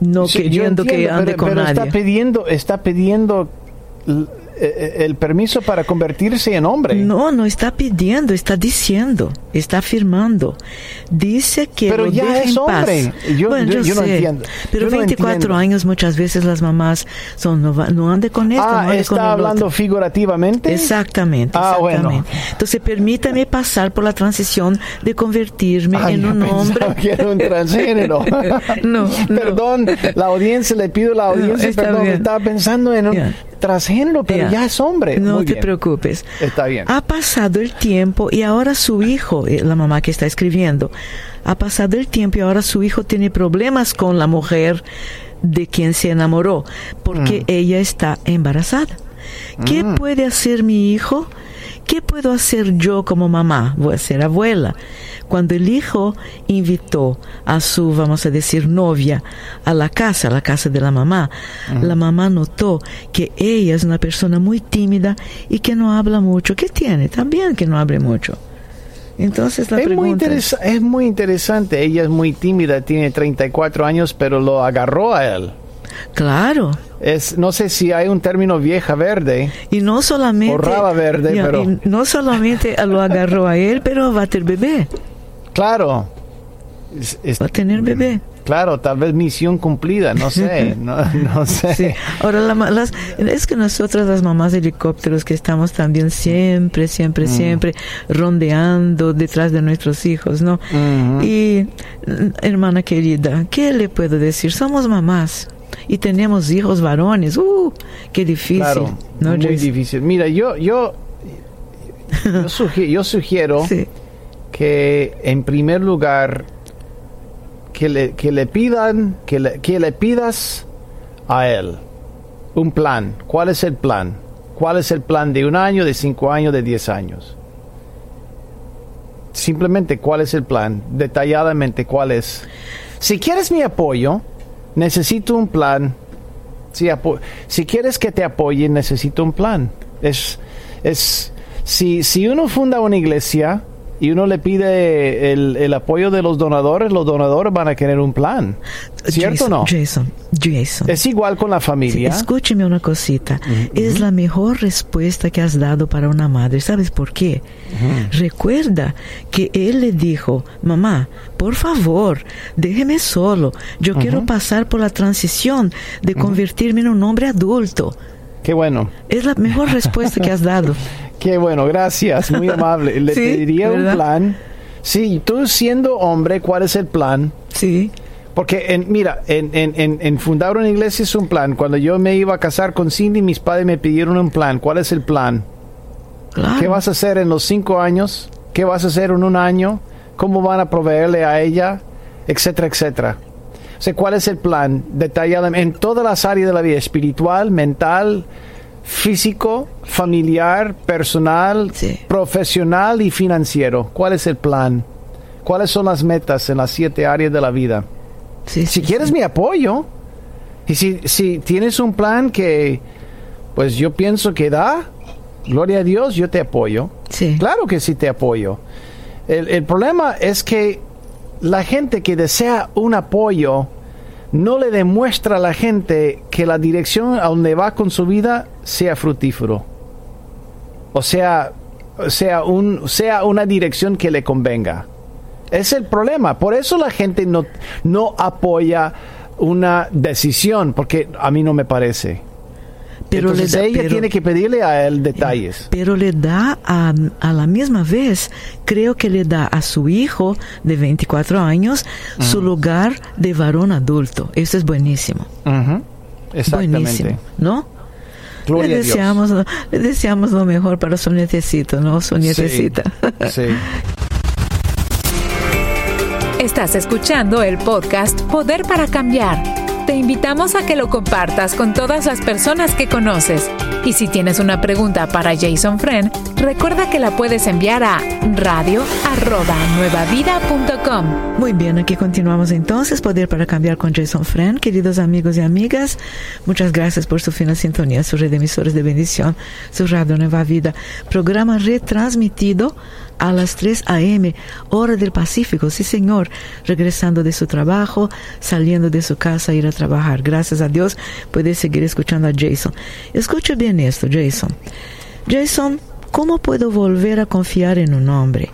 no queriendo que ande con nadie. Está pidiendo, está pidiendo eh, el permiso para convertirse en hombre. No, no está pidiendo, está diciendo. Está afirmando. Dice que Pero lo ya deja es en paz. hombre. Yo- Bueno, yo- yo no entiendo. Pero Yo no 24 entiendo. años muchas veces las mamás son no, va- no ande con esto, no Ah, ande con está el hablando otro. figurativamente. Exactamente, Ah, bueno. Entonces permítame pasar por la transición de convertirme Ay, en un hombre. que era un transgénero. No, no. Perdón, la audiencia, le pido a la audiencia, perdón, bien. estaba pensando en un transgénero, pero Ya. ya es hombre. No Muy te bien. preocupes. Está bien. Ha pasado el tiempo y ahora su hijo, eh, la mamá que está escribiendo, ha pasado el tiempo y ahora su hijo tiene problemas con la mujer de quien se enamoró porque Mm. ella está embarazada. ¿Qué puede hacer mi hijo? ¿Qué puedo hacer yo como mamá? Voy a ser abuela. Cuando el hijo invitó a su, vamos a decir, novia a la casa, a la casa de la mamá, la mamá notó que ella es una persona muy tímida y que no habla mucho. ¿Qué tiene? También que no hable mucho. Entonces la Es muy, pregunta es, interesa- es muy interesante. Ella es muy tímida, tiene 34 años, pero lo agarró a él. claro, Es, no sé si hay un término vieja verde. y no solamente O raba verde, Ya, pero- no solamente lo agarró a él, pero va a tener bebé, Claro. Es- es- va a tener bebé. Claro, tal vez misión cumplida, no sé, no, no sé. Sí. Ahora, la las, es que nosotras las mamás de helicópteros que estamos también siempre, siempre, siempre rondeando detrás de nuestros hijos, ¿no? Ujú. Y, mm, hermana querida, ¿qué le puedo decir? Somos mamás y tenemos hijos varones. ¡Uh! ¡Qué difícil! Claro, ¿no, muy difícil. Mira, yo, yo, yo, sugi- yo sugiero Sí. que en primer lugar que le, que le pidan, que le, que le pidas a él un plan. ¿Cuál es el plan? ¿Cuál es el plan de un año, de cinco años, de diez años? Simplemente, ¿cuál es el plan? Detalladamente, ¿cuál es? Si quieres mi apoyo, necesito un plan. Si, si quieres que te apoye, necesito un plan. Es, es, si, si uno funda una iglesia y uno le pide el, el apoyo de los donadores, los donadores van a querer un plan. ¿Cierto o no? Jason, Jason. Es igual con la Sí, familia. escúcheme una cosita. Es la mejor respuesta que has dado para una madre. ¿Sabes por qué? Recuerda que él le dijo, mamá, por favor, déjeme solo. Yo quiero pasar por la transición de convertirme en un hombre adulto. Qué bueno. Es la mejor respuesta que has dado. Qué bueno, gracias, muy amable. Le Sí, pediría un plan. Sí, tú siendo hombre, ¿cuál es el plan? Sí, Porque, en, mira, en, en, en, en fundar una iglesia es un plan. Cuando yo me iba a casar con Cindy, mis padres me pidieron un plan. ¿Cuál es el plan? claro. ¿Qué vas a hacer en los cinco años? ¿Qué vas a hacer en un año? ¿Cómo van a proveerle a ella? Etcétera, etcétera. O sea, ¿cuál es el plan? Detallado en todas las áreas de la vida, espiritual, mental, físico, familiar, personal, Sí. profesional y financiero. ¿Cuál es el plan? ¿Cuáles son las metas en las siete áreas de la vida? Sí, Si sí, quieres mi apoyo, y si, si tienes un plan que, pues yo pienso que da, gloria a Dios, yo te apoyo. Sí. Claro que sí te apoyo. El, el problema es que la gente que desea un apoyo no le demuestra a la gente que la dirección a donde va con su vida sea fructífero. O sea, sea, un, sea una dirección que le convenga. Es el problema. Por eso la gente no, no apoya una decisión, porque a mí no me parece. Pero le Entonces da- ella pero- tiene que pedirle a él detalles. Pero le da a, a la misma vez, creo que le da a su hijo de 24 años su lugar de varón adulto. Eso es buenísimo. Ujú. Exactamente. Buenísimo, ¿no? Gloria le a Dios. deseamos, le deseamos lo mejor para su nietecito, ¿no? Su nietecita. Sí. Estás escuchando el podcast Poder para Cambiar. Te invitamos a que lo compartas con todas las personas que conoces. Y si tienes una pregunta para Jason Friend, recuerda que la puedes enviar a radio@nuevavida.com. Muy bien, aquí continuamos entonces, Poder para Cambiar con Jason Friend. Queridos amigos y amigas, muchas gracias por su fina sintonía, sus redemisores de bendición, su Radio Nueva Vida. Programa retransmitido a las 3 a.m., hora del Pacífico, sí señor, regresando de su trabajo, saliendo de su casa a ir a trabajar. Gracias a Dios puede seguir escuchando a Jason. Escuche bien esto, Jason. Jason, ¿cómo puedo volver a confiar en un hombre?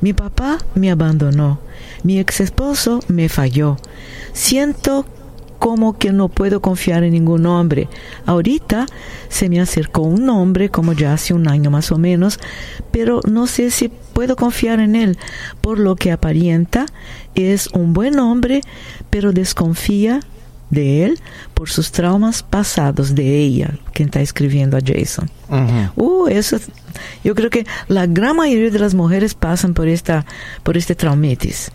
Mi papá me abandonó. Mi ex esposo me falló. Siento como que no puedo confiar en ningún hombre. Ahorita se me acercó un hombre como ya hace un año más o menos, pero no sé si puedo confiar en él. Por lo que aparenta es un buen hombre, pero desconfía de él por sus traumas pasados de ella, quien está escribiendo a Jason. Uh, eso, yo creo que la gran mayoría de las mujeres pasan por esta, por este traumitis.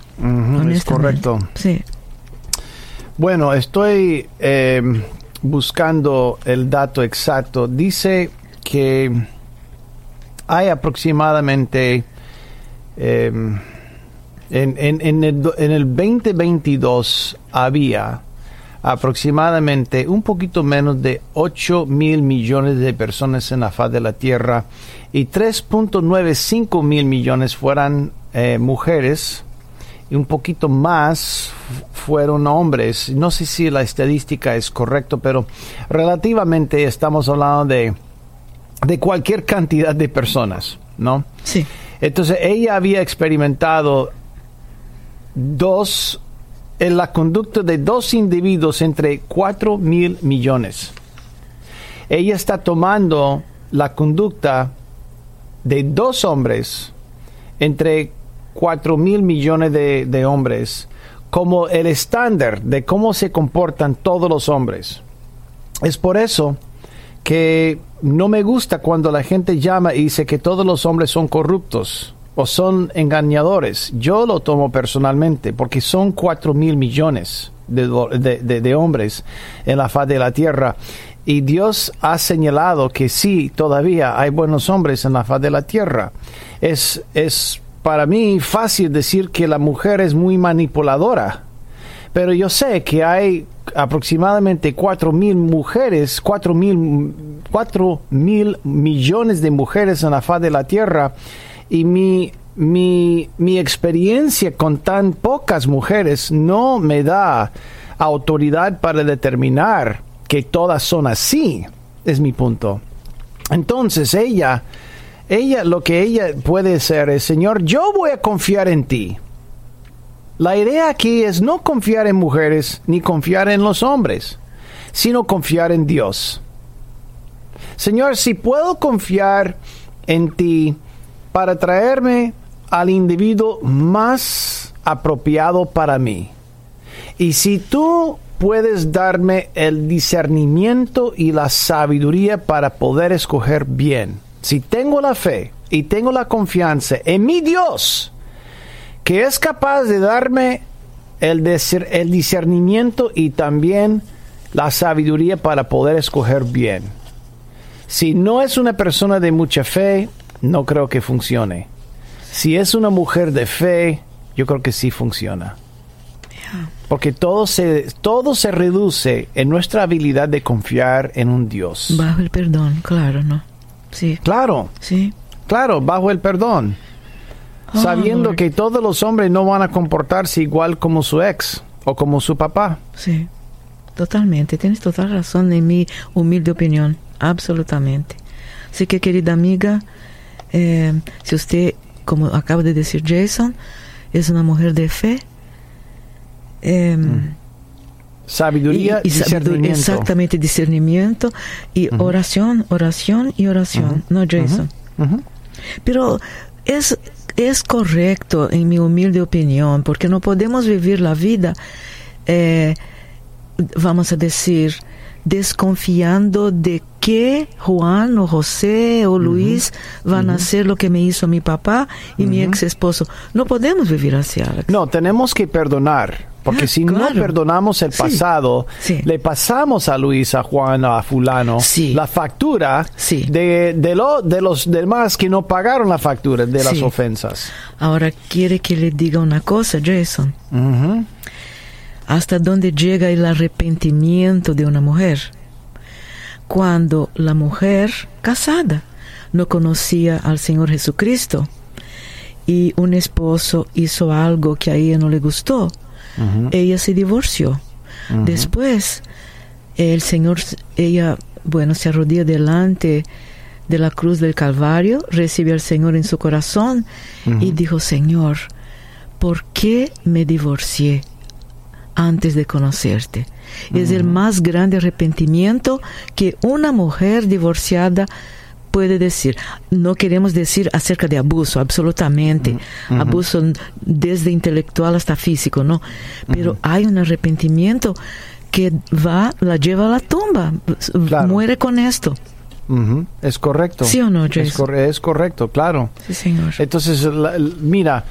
es correcto. Sí. Bueno, estoy eh, buscando el dato exacto. Dice que hay aproximadamente eh, en, en, en, el, en el 2022 había aproximadamente un poquito menos de 8 mil millones de personas en la faz de la Tierra y 3.95 mil millones fueran eh, mujeres y un poquito más fueron hombres. No sé si la estadística es correcta, pero relativamente estamos hablando de, de cualquier cantidad de personas, ¿no? Sí. Entonces ella había experimentado dos en la conducta de dos individuos entre 4 mil millones. Ella está tomando la conducta de dos hombres entre 4 mil millones de, de hombres como el estándar de cómo se comportan todos los hombres. Es por eso que no me gusta cuando la gente llama y dice que todos los hombres son corruptos o son engañadores. Yo lo tomo personalmente porque son cuatro mil millones de, hombres en la faz de la tierra. Y Dios ha señalado que sí, todavía hay buenos hombres en la faz de la tierra. Es, es para mí fácil decir que la mujer es muy manipuladora. Pero yo sé que hay aproximadamente cuatro mil mujeres, cuatro mil millones de mujeres en la faz de la tierra y mi, mi, mi experiencia con tan pocas mujeres no me da autoridad para determinar que todas son así, es mi punto. Entonces ella, ella, lo que ella puede ser es, Señor, yo voy a confiar en ti. La idea aquí es no confiar en mujeres ni confiar en los hombres, sino confiar en Dios. Señor, si puedo confiar en ti, para traerme al individuo más apropiado para mí. Y si tú puedes darme el discernimiento y la sabiduría para poder escoger bien, si tengo la fe y tengo la confianza en mi Dios, que es capaz de darme el, el discernimiento y también la sabiduría para poder escoger bien. Si no es una persona de mucha fe, no creo que funcione. Si es una mujer de fe, yo creo que sí funciona. Porque todo se, todo se reduce en nuestra habilidad de confiar en un Dios. Bajo el perdón, claro, ¿no? Sí. Claro. Sí. Claro, bajo el perdón. Oh, sabiendo Lord. que todos los hombres no van a comportarse igual como su ex o como su papá. Sí. Totalmente. Tienes total razón en mi humilde opinión. Absolutamente. Así que, querida amiga, eh, si usted, como acaba de decir Jason, es una mujer de fe, eh, Sabiduría y, y discernimiento. exactamente discernimiento y oración, oración y oración, ¿no, Jason? Ujú. Pero es, es correcto, en mi humilde opinión, porque no podemos vivir la vida, eh, vamos a decir, desconfiando de que Juan o José o Luis van a hacer lo que me hizo mi papá y mi ex esposo. No podemos vivir así, Alex. No, tenemos que perdonar. Porque Ah, si no perdonamos el pasado, sí. le pasamos a Luis, a Juan, a fulano Sí. la factura Sí. de, de, lo, de los demás que no pagaron la factura de las ofensas. Ahora quiere que le diga una cosa, Jason. Hasta dónde llega el arrepentimiento de una mujer. Cuando la mujer casada no conocía al Señor Jesucristo y un esposo hizo algo que a ella no le gustó, ella se divorció. Después, el Señor, ella, bueno, se arrodilla delante de la cruz del Calvario, recibió al Señor en su corazón y dijo, Señor, ¿por qué me divorcié antes de conocerte? Es el más grande arrepentimiento que una mujer divorciada puede decir. No queremos decir acerca de abuso, absolutamente. Abuso desde intelectual hasta físico, ¿no? Pero hay un arrepentimiento que va, la lleva a la tumba, muere con esto. Es correcto. ¿Sí o no, es, es, correcto, claro. Sí, señor. Entonces, mira,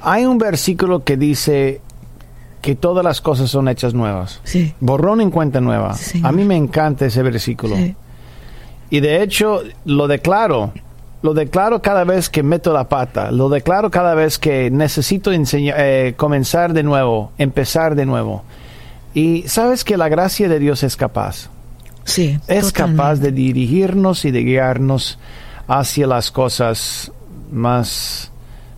hay un versículo que dice que todas las cosas son hechas nuevas. Sí. Borrón en cuenta nueva. a mí me encanta ese versículo. Y de hecho, lo declaro. Lo declaro cada vez que meto la pata. Lo declaro cada vez que necesito eh, comenzar de nuevo, empezar de nuevo. Y sabes que la gracia de Dios es capaz. Sí. Es capaz de dirigirnos y de guiarnos hacia las cosas más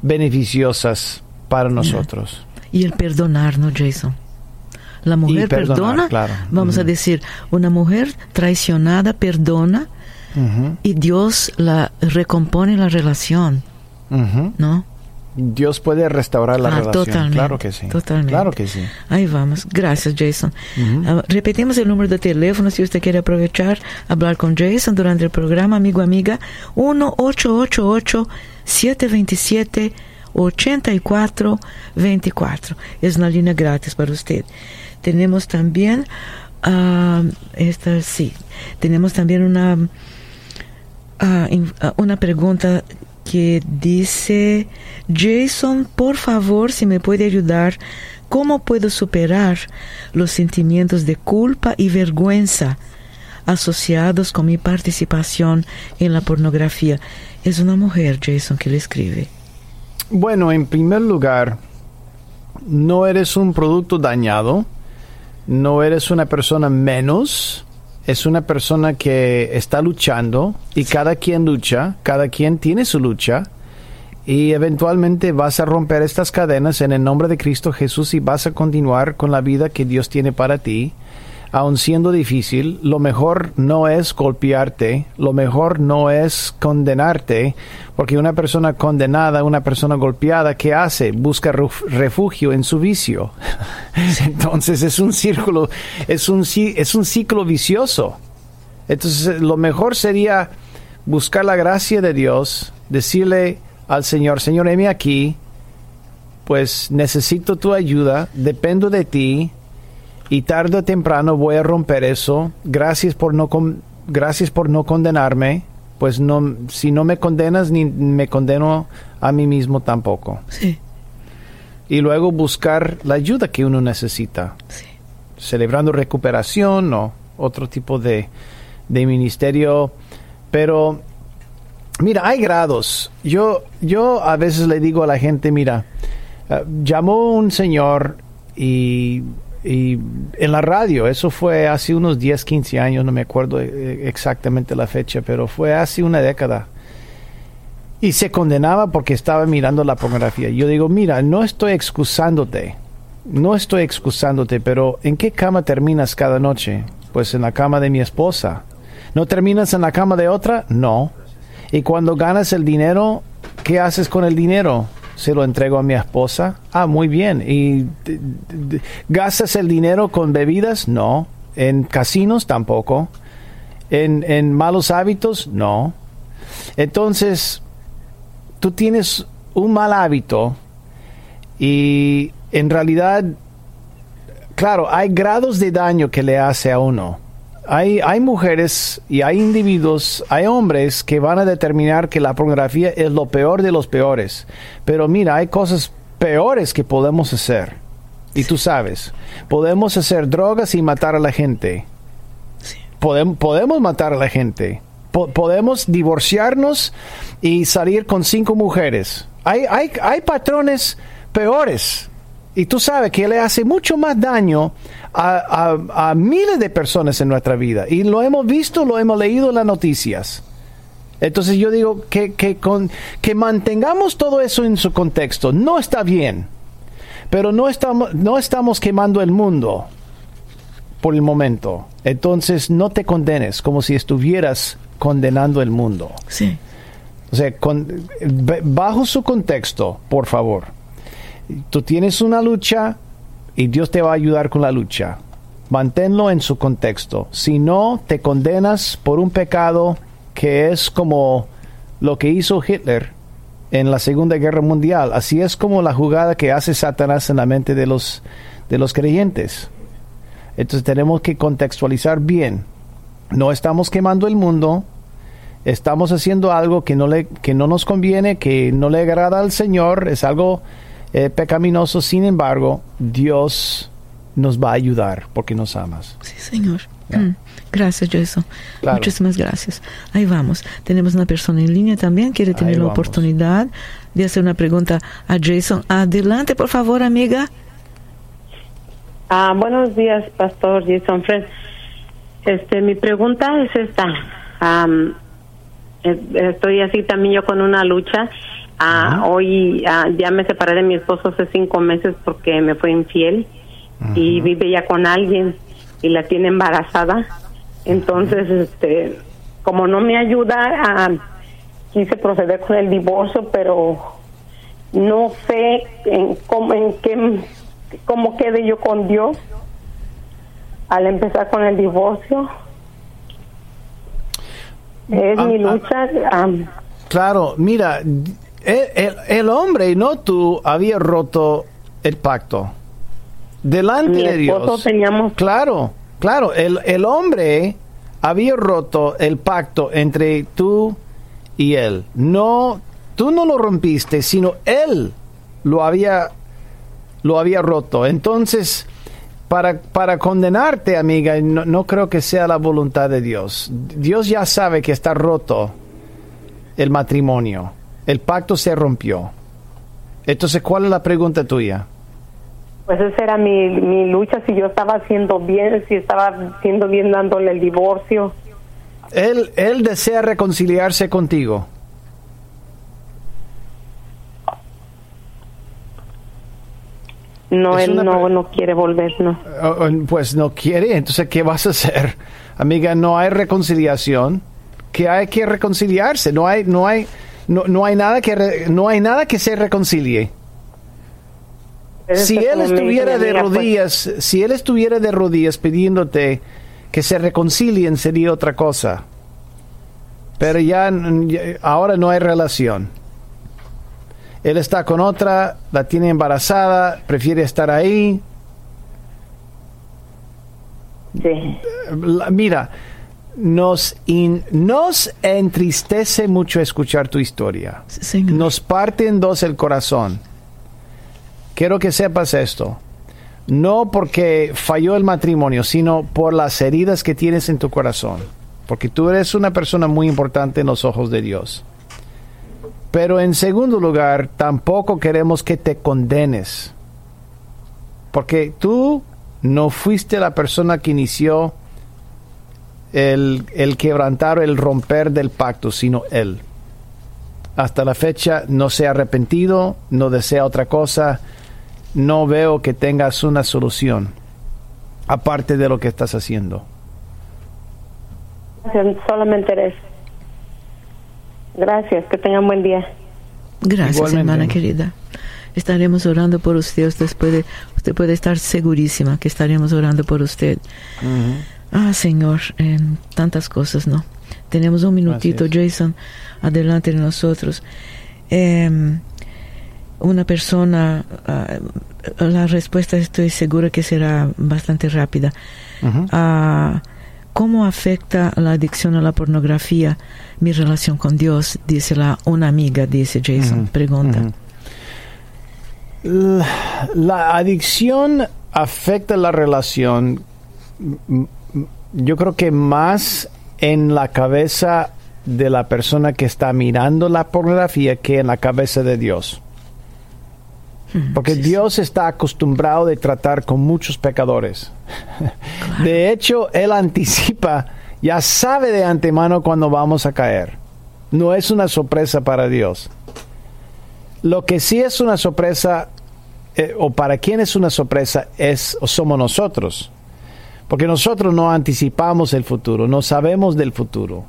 beneficiosas para nosotros. Y el perdonarnos, Jason. La mujer perdona, vamos a decir, una mujer traicionada perdona y Dios la recompone la relación, ¿no? Dios puede restaurar la ah, relación. claro que sí. Totalmente. Claro que sí. Ahí vamos. Gracias, Jason. Ah, repetimos el número de teléfono si usted quiere aprovechar, hablar con Jason durante el programa, amigo, amiga. 1-888-727-8424. Es una línea gratis para usted. Tenemos también, uh, esta sí, tenemos también una, una pregunta que dice, Jason, por favor, si me puede ayudar, ¿cómo puedo superar los sentimientos de culpa y vergüenza asociados con mi participación en la pornografía? Es una mujer, Jason, que le escribe. Bueno, en primer lugar, no eres un producto dañado, no eres una persona menos, es una persona que está luchando y cada quien lucha, cada quien tiene su lucha y eventualmente vas a romper estas cadenas en el nombre de Cristo Jesús y vas a continuar con la vida que Dios tiene para ti aun siendo difícil, lo mejor no es golpearte, lo mejor no es condenarte, porque una persona condenada, una persona golpeada, ¿qué hace? Busca refugio en su vicio. Entonces es un círculo, es un, es un ciclo vicioso. Entonces lo mejor sería buscar la gracia de Dios, decirle al Señor, Señor, heme aquí, pues necesito tu ayuda, dependo de ti, y tarde o temprano voy a romper eso. Gracias por no gracias por no condenarme. Pues no, si no me condenas ni me condeno a mí mismo tampoco. Sí. Y luego buscar la ayuda que uno necesita. Sí. Celebrando recuperación o otro tipo de, de ministerio. Pero mira, hay grados. Yo, yo a veces le digo a la gente, mira, uh, llamó un señor y y en la radio, eso fue hace unos 10, 15 años, no me acuerdo eh, exactamente la fecha, pero fue hace una década. Y se condenaba porque estaba mirando la pornografía. Yo digo, mira, no estoy excusándote, no estoy excusándote, pero ¿en qué cama terminas cada noche? Pues en la cama de mi esposa. ¿No terminas en la cama de otra? No. Y cuando ganas el dinero, ¿qué haces con el dinero? Se lo entrego a mi esposa. Ah, muy bien. ¿Y gastas el dinero con bebidas? No. ¿En casinos? Tampoco. ¿En, en malos hábitos? No. Entonces, tú tienes un mal hábito y en realidad, claro, hay grados de daño que le hace a uno hay, hay mujeres y hay individuos, hay hombres que van a determinar que la pornografía es lo peor de los peores. Pero mira, hay cosas peores que podemos hacer. Y tú sabes, podemos hacer drogas y matar a la gente. Podemos, podemos matar a la gente. podemos divorciarnos y salir con cinco mujeres. Hay, hay, hay patrones peores. Y tú sabes que le hace mucho más daño a, miles de personas en nuestra vida. Y lo hemos visto, lo hemos leído en las noticias. Entonces yo digo que, que, con, que mantengamos todo eso en su contexto. No está bien, pero no estamos, no estamos quemando el mundo por el momento. Entonces no te condenes como si estuvieras condenando el mundo. Sí. O sea, con- bajo su contexto, por favor. Tú tienes una lucha y Dios te va a ayudar con la lucha. Manténlo en su contexto. Si no, te condenas por un pecado que es como lo que hizo Hitler en la Segunda Guerra Mundial. Así es como la jugada que hace Satanás en la mente de los, de los creyentes. Entonces tenemos que contextualizar bien. No estamos quemando el mundo, estamos haciendo algo que no, le, que no nos conviene, que no le agrada al Señor, es algo eh, pecaminoso, sin embargo, Dios nos va a ayudar porque nos amas. Sí, señor. Mm, Gracias, Jason. Claro. Muchísimas gracias. Ahí vamos. Tenemos una persona en línea también. Quiere tener Ahí la vamos. oportunidad de hacer una pregunta a Jason. Adelante, por favor, amiga. Ah, buenos días, Pastor Jason Fred. Este, mi pregunta es esta. Eh, estoy así también yo con una lucha. Ah, Hoy ah, ya me separé de mi esposo hace cinco meses porque me fue infiel y vive ya con alguien y la tiene embarazada. Entonces, este, como no me ayuda, ah, quise proceder con el divorcio, pero no sé en cómo, en qué, cómo quede yo con Dios al empezar con el divorcio. Es Ah, mi lucha. Claro, mira, el, el- el hombre, no tú, había roto el pacto. Delante mi de Dios. teníamos Claro, claro, el, el hombre había roto el pacto entre tú y él. No, tú no lo rompiste, sino él lo había, lo había roto. Entonces, para, para condenarte, amiga, no, no creo que sea la voluntad de Dios. Dios ya sabe que está roto el matrimonio. El pacto se rompió. Entonces, ¿cuál es la pregunta tuya? Pues esa era mi, mi lucha, si yo estaba haciendo bien, si estaba haciendo bien dándole el divorcio. Él, él desea reconciliarse contigo. No, Es él no, no quiere volver, no. Oh, oh, Pues no quiere, entonces ¿qué vas a hacer? Amiga, no hay reconciliación, que hay que reconciliarse, no hay, no hay, no, no hay nada que, re- no hay nada que se reconcilie. Si él estuviera de pues, rodillas, si él estuviera de rodillas pidiéndote que se reconcilien sería otra cosa. Pero ya, ya- ahora no hay relación. Él está con otra, la tiene embarazada, prefiere estar ahí. sí. La- mira, nos, in- nos entristece mucho escuchar tu historia. Señor. Nos parte en dos el corazón. Quiero que sepas esto. No porque falló el matrimonio, sino por las heridas que tienes en tu corazón. Porque tú eres una persona muy importante en los ojos de Dios. Pero en segundo lugar, tampoco queremos que te condenes. Porque tú no fuiste la persona que inició el, el quebrantar, el romper del pacto, sino Él. Hasta la fecha no se ha arrepentido, no desea otra cosa, no veo que tengas una solución, aparte de lo que estás haciendo. Gracias, solamente eres. Gracias, que tengan buen día. Gracias, Igualmente. hermana querida. Estaremos orando por usted. Usted puede, usted puede estar segurísima que estaremos orando por usted. Ah, Señor, tantas cosas, ¿no? Tenemos un minutito, Jason, adelante de nosotros. Em, una persona, ah, la respuesta estoy segura que será bastante rápida. Ah, ¿Cómo afecta la adicción a la pornografía mi relación con Dios? Dice la una amiga, dice Jason, pregunta. La, la adicción afecta la relación, yo creo que más en la cabeza de la persona que está mirando la pornografía que en la cabeza de Dios. Porque sí, sí. Dios está acostumbrado de tratar con muchos pecadores. De hecho, Él anticipa, ya sabe de antemano cuando vamos a caer. No es una sorpresa para Dios. Lo que sí es una sorpresa, eh, o para quien es una sorpresa, es o somos nosotros. Porque nosotros no anticipamos el futuro, no sabemos del futuro.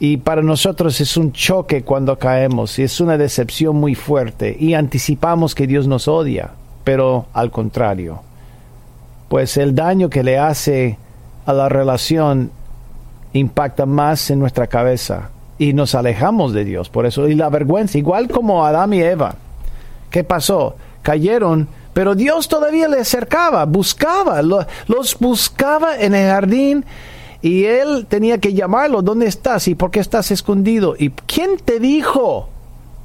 Y para nosotros es un choque cuando caemos y es una decepción muy fuerte y anticipamos que Dios nos odia, pero al contrario. Pues el daño que le hace a la relación impacta más en nuestra cabeza y nos alejamos de Dios. Por eso, y la vergüenza, igual como Adán y Eva. ¿Qué pasó? Cayeron, pero Dios todavía les acercaba, buscaba, los buscaba en el jardín y él tenía que llamarlo, ¿dónde estás? ¿Y por qué estás escondido? ¿Y quién te dijo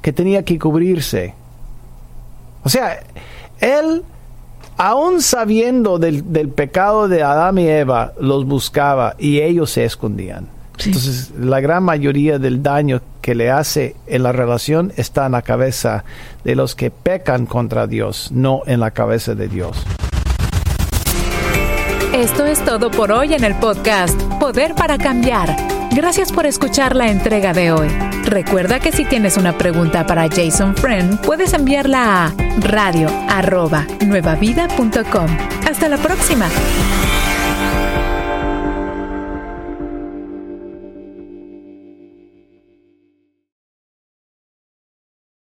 que tenía que cubrirse? O sea, él, aún sabiendo del, del pecado de Adán y Eva, los buscaba y ellos se escondían. Entonces, la gran mayoría del daño que le hace en la relación está en la cabeza de los que pecan contra Dios, no en la cabeza de Dios. Esto es todo por hoy en el podcast Poder para Cambiar. Gracias por escuchar la entrega de hoy. Recuerda que si tienes una pregunta para Jason Friend, puedes enviarla a radio.nuevavida.com. Hasta la próxima.